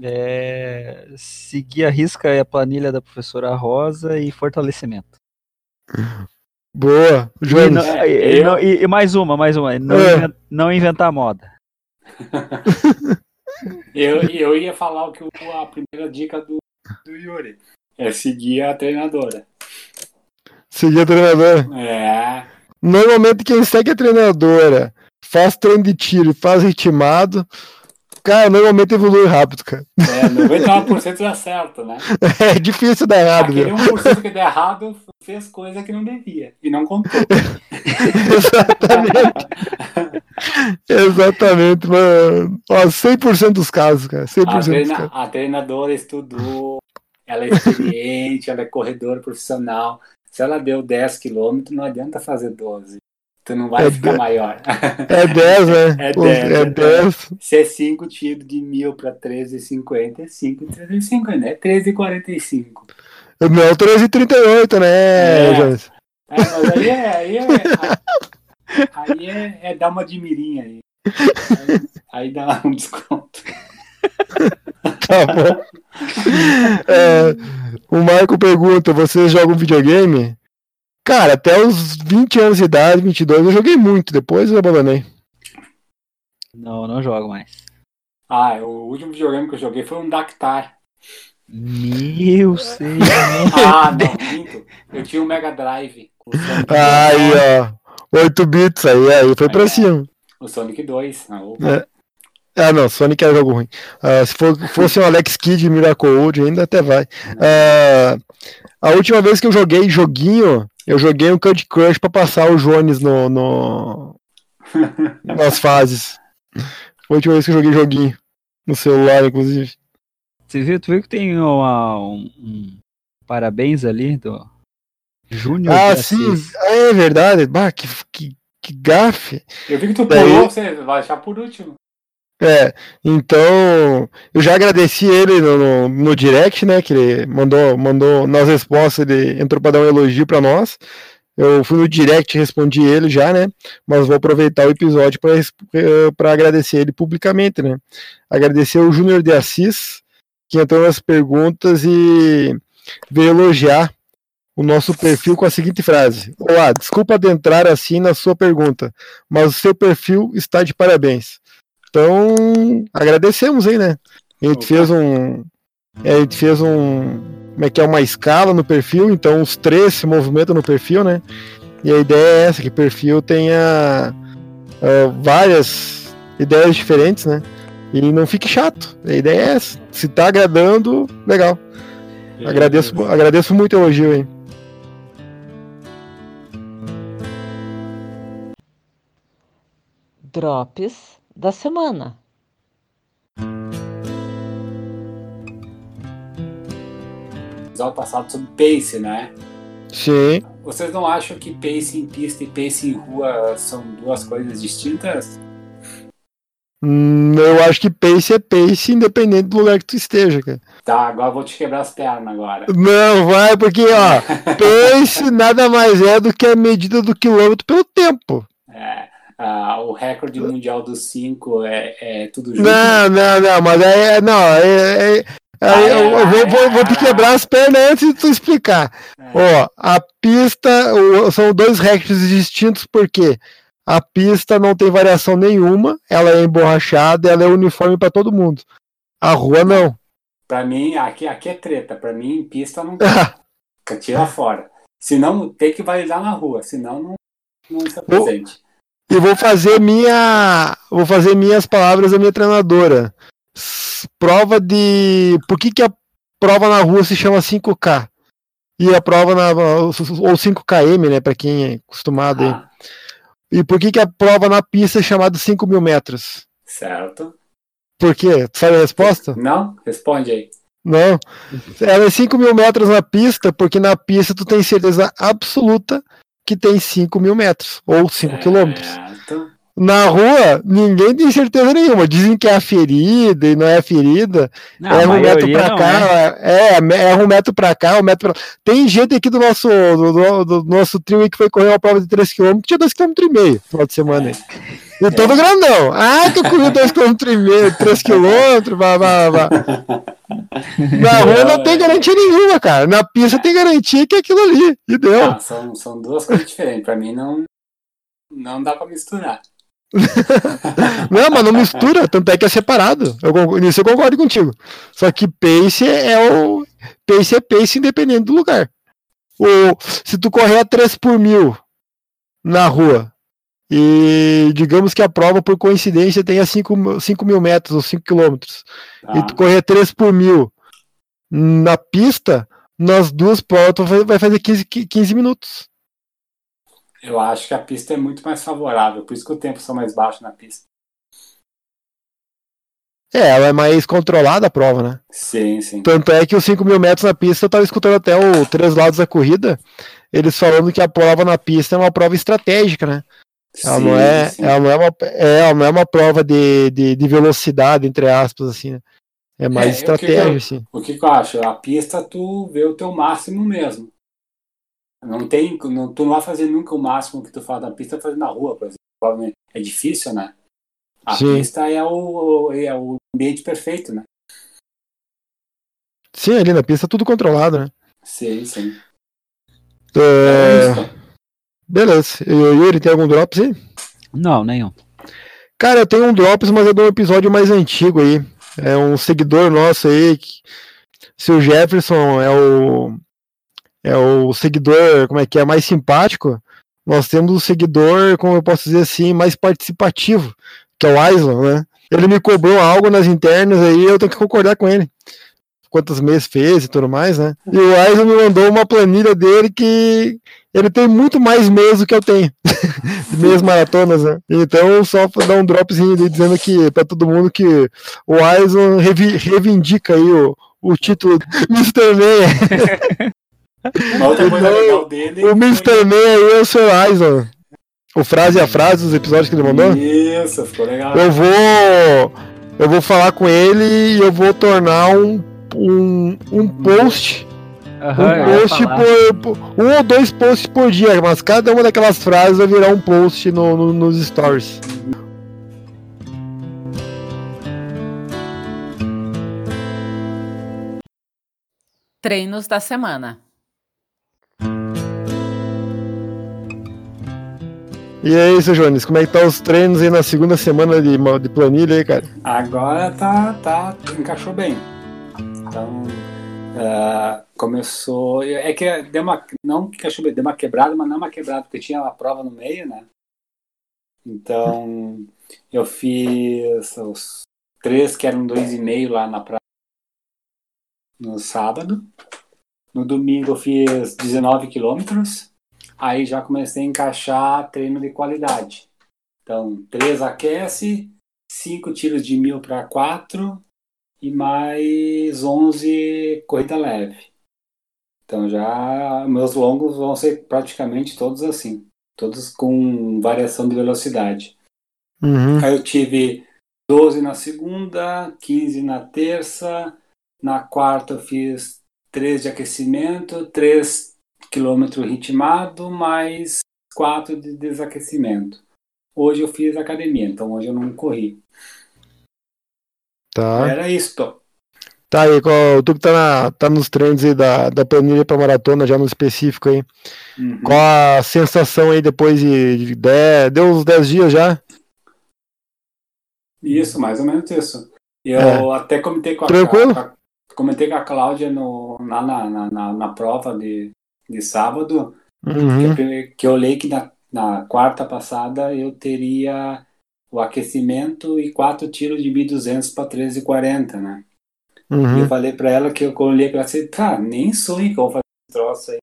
É, seguir a risca e a planilha da professora Rosa e fortalecimento. Boa, E, Jones. não- e- e- e mais uma, mais uma. Não, É. inven- não inventar moda. Eu, eu ia falar o que o- a primeira dica do, do Yuri. É seguir a treinadora. Seguir a treinadora. É. Normalmente quem segue a treinadora, faz treino de tiro e faz ritmado, cara, normalmente evolui rápido, cara. É, 99% dá certo, né? É difícil dar errado, Aquele viu? 1% que deu errado fez coisa que não devia. E não contou. Exatamente. Exatamente, mano. Ó, 100% dos casos, cara. 100% A, treina- casos. a treinadora estudou, ela é experiente, ela é corredora profissional. Se ela deu 10 quilômetros, não adianta fazer 12. Tu não vai É ficar de- maior. É 10, né? É Pô, 10, É é 10. Se é 5 tiro de 1000 para 13,50, é 5 de 13,50, é 13,45. Não, 13,38, né, É. Jones? É, mas aí é, aí é, aí é, é dar uma de mirinha aí. Aí, aí dá um desconto. Tá bom. É, o Marco pergunta: vocês jogam videogame? Cara, até os 20 anos de idade, 22, eu joguei muito, depois eu abandonei. Não, não jogo mais. Ah, o último videogame que eu joguei foi um Dactar. Meu Senhor. Ah, não, minto. Eu tinha um Mega Drive. O Sonic, Aí, ó. 8 bits aí, aí foi pra É. cima. o Sonic 2. Ah. É. Ah, não, Sonic é jogo ruim. Ah, se for- fosse um Alex Kidd Miracle World, ainda até vai. Ah, a última vez que eu joguei joguinho, eu joguei um Candy Crush pra passar o Jones no, no- nas fases. Foi a última vez que eu joguei joguinho. No celular, inclusive. Você viu, tu viu que tem uma- um, um parabéns ali do Júnior Ah, sim, é verdade. Bah, que, que, que gafe. Eu vi que tu Daí- pulou, você vai achar por último. É, então eu já agradeci ele no, no, no direct, né? Que ele mandou, mandou nas respostas, ele entrou para dar um elogio para nós. Eu fui no direct respondi ele já, né? Mas vou aproveitar o episódio para agradecer ele publicamente, né? Agradecer o Júnior de Assis, que entrou nas perguntas e veio elogiar o nosso perfil com a seguinte frase: Olá, desculpa adentrar assim na sua pergunta, mas o seu perfil está de parabéns. Então, agradecemos aí, né? A gente Opa. fez um. é, A gente fez um. Como é que é? Uma escala no perfil, então os três se movimentam no perfil, né? E a ideia é essa, que o perfil tenha ah, várias ideias diferentes, né? E não fique chato. A ideia é essa. Se tá agradando, legal. Agradeço, agradeço muito o elogio aí. Drops da semana. episódio passado sobre pace, né? Sim. Vocês não acham que pace em pista e pace em rua são duas coisas distintas? Hum, eu acho que pace é pace, independente do lugar que tu esteja, cara. Tá, agora eu vou te quebrar as pernas agora. Não, vai, porque, ó, pace nada mais é do que a medida do quilômetro pelo tempo. É, ah, o recorde mundial dos cinco é, é tudo junto. Não, não, não, mas é. Não, é. é- aí eu, eu vou, vou, vou te quebrar as pernas antes de tu explicar. Ó, a pista o- são dois recordes distintos, porque a pista não tem variação nenhuma, ela é emborrachada, ela é uniforme para todo mundo. A rua não. Pra mim, aqui, aqui é treta. Pra mim, pista não tira fora. Senão, tem que validar na rua, senão não, não está presente. E vou fazer minha. Vou fazer minhas palavras da minha treinadora. Prova de. Por que, que a prova na rua se chama 5K? E a prova na. Ou 5KM, né? Pra quem é acostumado aí. Ah, E por que, que a prova na pista é chamada 5 mil metros? Certo? Por quê? Tu sabe a resposta? Não? Responde aí. Não. Ela é 5 mil metros na pista, porque na pista tu tem certeza absoluta que tem 5 mil metros, ou 5 quilômetros. Certo. Na rua, ninguém tem certeza nenhuma. Dizem que é ferida e não é ferida. Não, é um metro não, cá, né? é, é um metro pra cá, um metro pra... Tem gente aqui do nosso, do, do- do nosso trio que foi correr uma prova de 3km, tinha 2km e meio no final de semana aí. E todo grandão. Ah, tu correu 2km e meio, 3km, blá, blá, blá. Na rua não tem garantia nenhuma, cara. Na pista tem garantia que é aquilo ali. E deu. Ah, são, são duas coisas diferentes. Pra mim não, não dá pra misturar. Não, mas não mistura, tanto é que é separado. Eu, nisso eu concordo contigo. Só que pace é o. Pace é pace independente do lugar. O, se tu correr a 3 por mil na rua, e digamos que a prova, por coincidência, tenha 5, mil- 5 mil metros ou 5 quilômetros, Tá? e tu correr 3 por mil na pista, nas duas provas tu vai fazer 15, 15 minutos. Eu acho que a pista é muito mais favorável, por isso que o tempo são mais baixos na pista. É, ela é mais controlada a prova, né? Sim, sim. Tanto é que os 5 mil metros na pista, eu tava escutando até o Três Lados da Corrida, eles falando que a prova na pista é uma prova estratégica, né? Ela Sim, não é, sim. ela não é, uma, é, ela não é uma prova de, de, de velocidade, entre aspas, assim, né? É mais É, o que estratégia, eu- assim. O que, que eu acho? A pista tu vê o teu máximo mesmo. Não tem, não, tu não vai fazer nunca o máximo que tu faz na pista fazer na rua, por exemplo. É difícil, né? A Sim. pista é o, é o ambiente perfeito, né? Sim, ali na pista é tudo controlado, né? Sim, sim. É. beleza. Yuri, tem algum drops aí? Não, nenhum. Cara, eu tenho um drops, mas é de um episódio mais antigo aí. É um seguidor nosso aí. Que, se o Jefferson é o é o seguidor, como é que é, mais simpático, nós temos o seguidor, como eu posso dizer assim, mais participativo, que é o Aislan, né? Ele me cobrou algo nas internas aí, eu tenho que concordar com ele. Quantos meses fez e tudo mais, né? E o Aislan me mandou uma planilha dele que ele tem muito mais meses do que eu tenho. meias maratonas, né? Então, só pra dar um dropzinho ali, dizendo que pra todo mundo que o Aislan revi- reivindica aí o, o título Mr. Coisa Então, legal dele. O Mr. Meia aí é o Sr. Aislan. O frase a frase dos episódios que ele mandou. Isso, ficou legal. Eu vou. Eu vou falar com ele e eu vou tornar um, um, um post. Eu Um post por, por- Um ou dois posts por dia, mas cada uma daquelas frases vai virar um post no, no- nos stories. Treinos da semana. E aí, seu Jones, como é que tá os treinos aí na segunda semana de, de planilha aí, cara? Agora tá, tá, encaixou bem. Então, ah, começou. É que deu uma. Não que bem, deu uma quebrada, mas não uma quebrada, porque tinha uma prova no meio, né? Então, eu fiz os três que eram dois e meio lá na praia no sábado. No domingo eu fiz 19 quilômetros. Aí já comecei a encaixar treino de qualidade. Então, três aquece, cinco tiros de mil para quatro e mais 11 corrida leve. Então já meus longos vão ser praticamente todos assim, todos com variação de velocidade. Uhum. Aí eu tive 12 na segunda, 15 na terça, na quarta eu fiz 3 de aquecimento, 3 quilômetro ritmado, mais 4 de desaquecimento. Hoje eu fiz academia, então hoje eu não corri. Tá. Era isso. Tá aí, tu que tá, na, tá nos treinos aí da, da planilha pra maratona, já no específico aí. Uhum. Qual a sensação aí depois de, de 10, deu uns 10 dias já? Isso, mais ou menos isso. Eu É. até comentei com a, Tranquilo? a- comentei com a Cláudia no, lá na, na, na, na prova de, de sábado, Uhum. que, que eu olhei que na, na quarta passada eu teria o aquecimento e quatro tiros de 1.200 para 13,40, né? E eu Uhum. falei pra ela que eu olhei pra ela e disse, tá, nem sonho que eu vou fazer esse troço aí.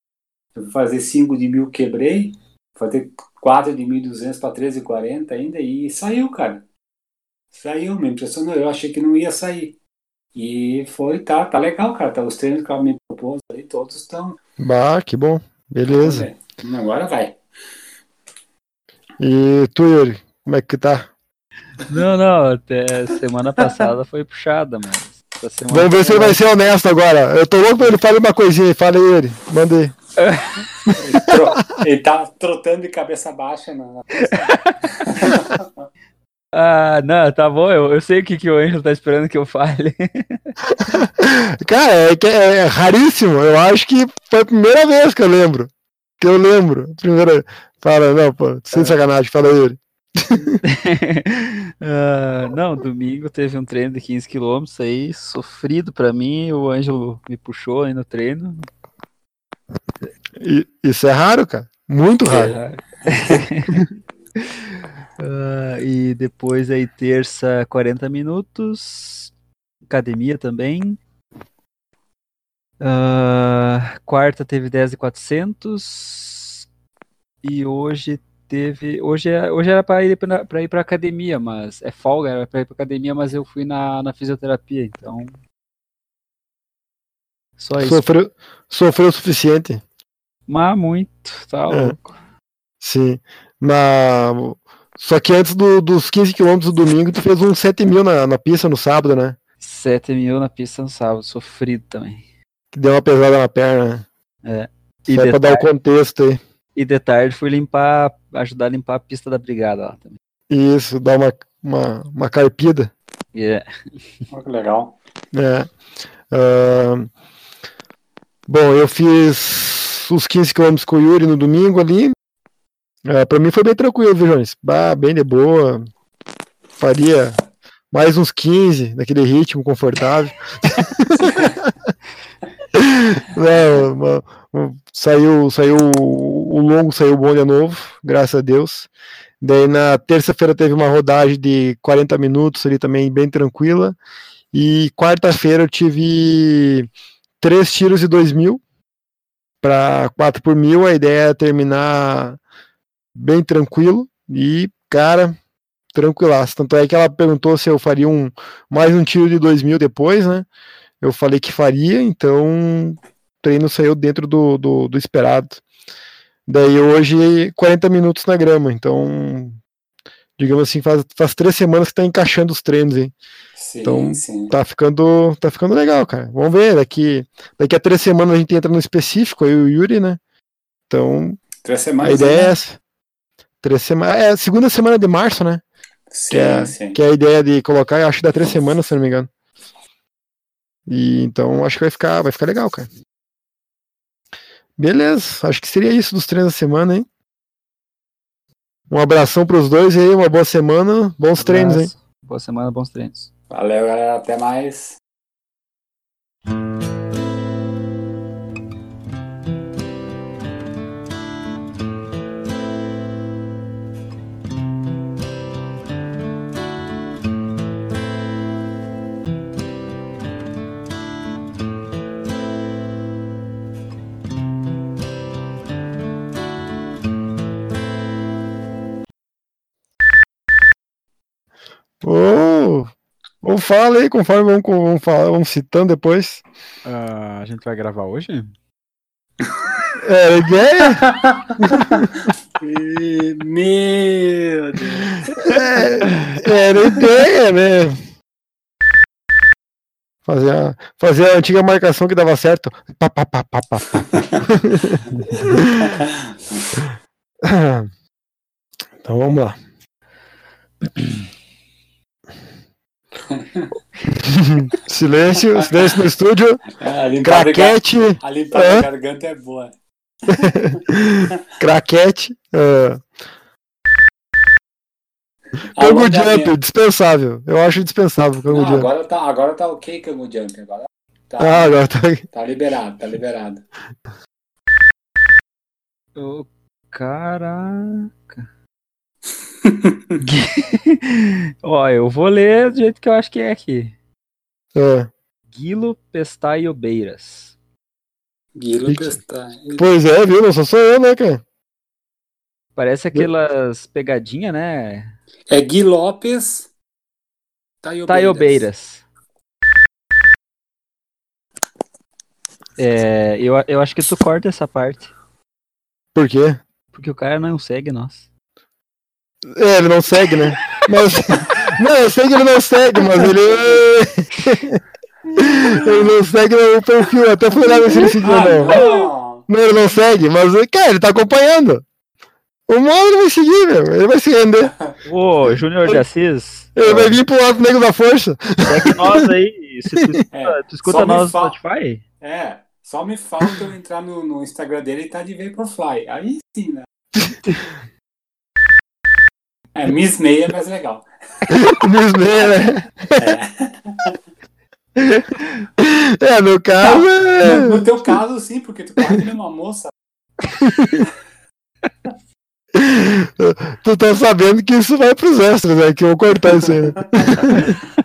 Eu vou fazer 5 de mil, quebrei. Fazer 4 de 1.200 para 13,40 ainda e saiu, cara. Saiu, me impressionou. Eu achei que não ia sair. E foi, tá, tá legal, cara. Tá, os treinos que ela me propôs aí, todos estão. Bah, que bom. Beleza. Agora vai. E tu, Yuri, como é que tá? Não, não, até semana passada foi puxada, mas. Vamos ver se ele vai ser honesto agora. Eu tô louco pra ele falar uma coisinha. Fala aí, Yuri. Mandei. Ele, tro- ele tá trotando de cabeça baixa na. pista. Ah, não, tá bom, eu, eu sei o que, que o Ângelo tá esperando que eu fale. Cara, é, que é raríssimo. Eu acho que foi a primeira vez que eu lembro. Que eu lembro. Primeira. Fala, não, pô, sem sacanagem. Fala aí, Ah, não, domingo teve um treino de 15 km aí, sofrido pra mim. O Ângelo me puxou aí no treino. E- Isso é raro, cara. Muito raro. Ah, e depois aí, terça, 40 minutos. Academia também. Ah, quarta teve 10 e 400. E hoje teve. Hoje, é- hoje era para ir pra, pra ir pra academia, mas é folga, era pra ir pra academia, mas eu fui na, na fisioterapia, então. Só isso. Sofreu, sofreu o suficiente. Mas muito, tá É. louco. Sim. Na... Só que antes do- dos 15 km do domingo, tu fez uns 7 mil na, na pista no sábado, né? 7 mil na pista no sábado, sofrido também. Que deu uma pesada na perna. É. E E Só de, pra dar o contexto aí. E de tarde fui limpar, ajudar a limpar a pista da brigada lá também. Isso, dar uma, uma, uma carpida. É. Olha que legal. É. Ah, bom, eu fiz os 15 km com o Yuri no domingo ali. Ah, pra mim foi bem tranquilo, viu, Jones? Bah, bem de boa. Faria mais uns 15 naquele ritmo confortável. Não, uma- um- saiu, saiu o longo, saiu bom de novo, graças a Deus. Daí na terça-feira teve uma rodagem de 40 minutos ali também bem tranquila. E quarta-feira eu tive três tiros de 2 mil para 4 por mil. A ideia é terminar bem tranquilo e, cara, tranquilaço. Tanto é que ela perguntou se eu faria um mais um tiro de 2 mil depois, né? Eu falei que faria, então o treino saiu dentro do, do, do esperado. Daí hoje 40 minutos na grama, então digamos assim, faz, faz três semanas que tá encaixando os treinos, hein? Sim, Então, sim. Tá ficando, tá ficando legal, cara. Vamos ver, daqui, daqui a três semanas a gente entra no específico, aí o Yuri, né? Então, Três a semanas. ideia é né? essa. Três semanas. É a segunda semana de março, né? Sim, Que é, sim. que é a ideia de colocar, acho que dá três semanas, se não me engano. E então acho que vai ficar, vai ficar legal, cara. Beleza, acho que seria isso dos treinos da semana, hein? Um abração pros dois aí, uma boa semana, bons treinos, hein? Boa semana, bons treinos. Valeu, galera. Até mais. Ô, ô, fala aí, conforme vamos, vamos, falar, vamos citando depois. Ah, a gente vai gravar hoje? É, ideia? Ih, Meu Deus. É, era ideia, né? Fazer a, fazer a antiga marcação que dava certo. Pá, pá, pá, pá, pá. Então vamos lá. silêncio, silêncio no estúdio. A limpada, Craquete, a limpada da garganta é boa. craquete. Uh, Kango Alongamento. Jump, dispensável. Eu acho dispensável Jump. agora tá, agora tá ok, Kango Jump. Agora tá, Ah, agora tá. tá liberado, tá liberado. Ô, caraca. Ó, eu vou ler do jeito que eu acho que é aqui. É. Guilo Pestaio Beiras. Guilo. Pestar. Pois é, viu? Não só sou eu, né, cara? Parece aquelas pegadinhas, né? É Gui Lopes Taiobeiras. Taiobeiras. É, eu, eu acho que tu corta essa parte. Por quê? Porque o cara não segue nós. É, ele não segue, né? Mas. Não, eu sei que ele não segue, mas ele. ele não segue o perfil. Até fui lá ver se ele seguiu, Ah, não. não. Ele não segue, mas, cara, ele tá acompanhando. Hora ele vai seguir, meu. Ele vai se render. Ô, Júnior de Assis, Ele vai vir pro lado negro da força. segue nós aí. Se tu escuta, É, tu escuta nós no Spotify? É, só me falta eu entrar no, no Instagram dele e tá de Vaporfly. Aí sim, né? É, Miss Meia é mais legal. Disney, né? É, no caso. É... No, no teu caso, sim, porque tu de uma moça. Tu tá sabendo que isso vai pros extras, né? Que eu vou cortar isso aí. né?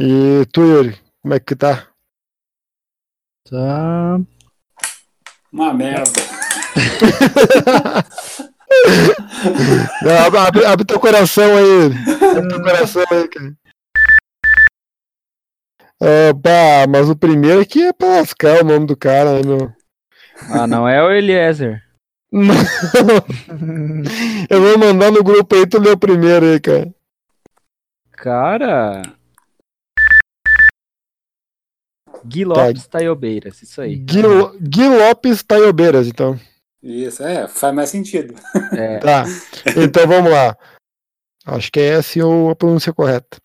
E tu, Yuri, como é que tá? Tá. Uma merda. Não, abre, abre- teu coração aí. Abre teu coração aí, cara. Ah, pá, mas o primeiro aqui é pra lascar o nome do cara, né, meu? Ah, não é o Eliezer. Não. Eu vou mandar no grupo aí, tu lê o primeiro aí, cara. Cara. Gui Lopes Taiobeiras, isso aí. Gui, Gui Lopes Taiobeiras, então. Isso, é, faz mais sentido. É, Tá. Então vamos lá. Acho que é essa ou a pronúncia correta.